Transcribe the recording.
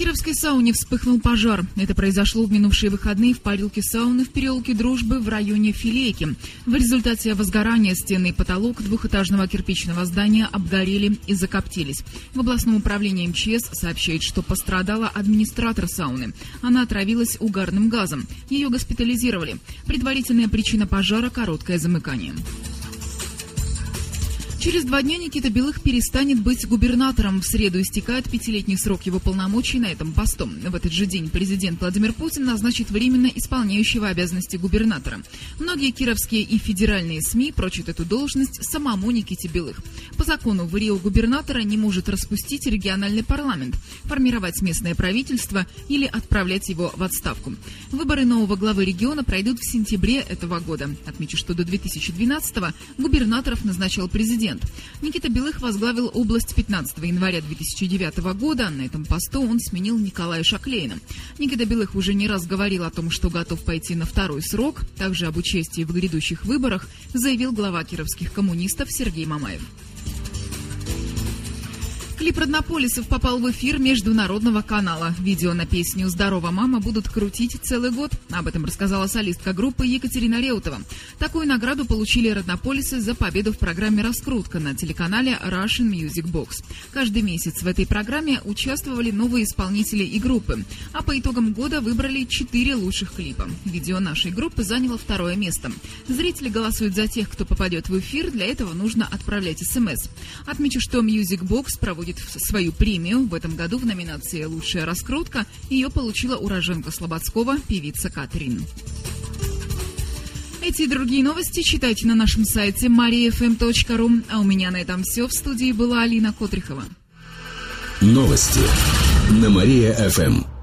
Кировской сауне вспыхнул пожар. Это произошло в минувшие выходные в парилке сауны в переулке Дружбы в районе Филейки. В результате возгорания стены и потолок двухэтажного кирпичного здания обгорели и закоптились. В областном управлении МЧС сообщает, что пострадала администратор сауны. Она отравилась угарным газом. Ее госпитализировали. Предварительная причина пожара – короткое замыкание. Через два дня Никита Белых перестанет быть губернатором. В среду истекает пятилетний срок его полномочий на этом посту. В этот же день президент Владимир Путин назначит временно исполняющего обязанности губернатора. Многие кировские и федеральные СМИ прочат эту должность самому Никите Белых. По закону в Рио губернатора не может распустить региональный парламент, формировать местное правительство или отправлять его в отставку. Выборы нового главы региона пройдут в сентябре этого года. Отмечу, что до 2012-го губернаторов назначал президент президент. Никита Белых возглавил область 15 января 2009 года. На этом посту он сменил Николая Шаклейна. Никита Белых уже не раз говорил о том, что готов пойти на второй срок. Также об участии в грядущих выборах заявил глава кировских коммунистов Сергей Мамаев. Клип Роднополисов попал в эфир международного канала. Видео на песню «Здорова, мама» будут крутить целый год. Об этом рассказала солистка группы Екатерина Реутова. Такую награду получили Роднополисы за победу в программе «Раскрутка» на телеканале Russian Music Box. Каждый месяц в этой программе участвовали новые исполнители и группы. А по итогам года выбрали четыре лучших клипа. Видео нашей группы заняло второе место. Зрители голосуют за тех, кто попадет в эфир. Для этого нужно отправлять смс. Отмечу, что Music Box проводит проводит свою премию. В этом году в номинации «Лучшая раскрутка» ее получила уроженка Слободского, певица Катрин. Эти и другие новости читайте на нашем сайте mariafm.ru. А у меня на этом все. В студии была Алина Котрихова. Новости на Мария-ФМ.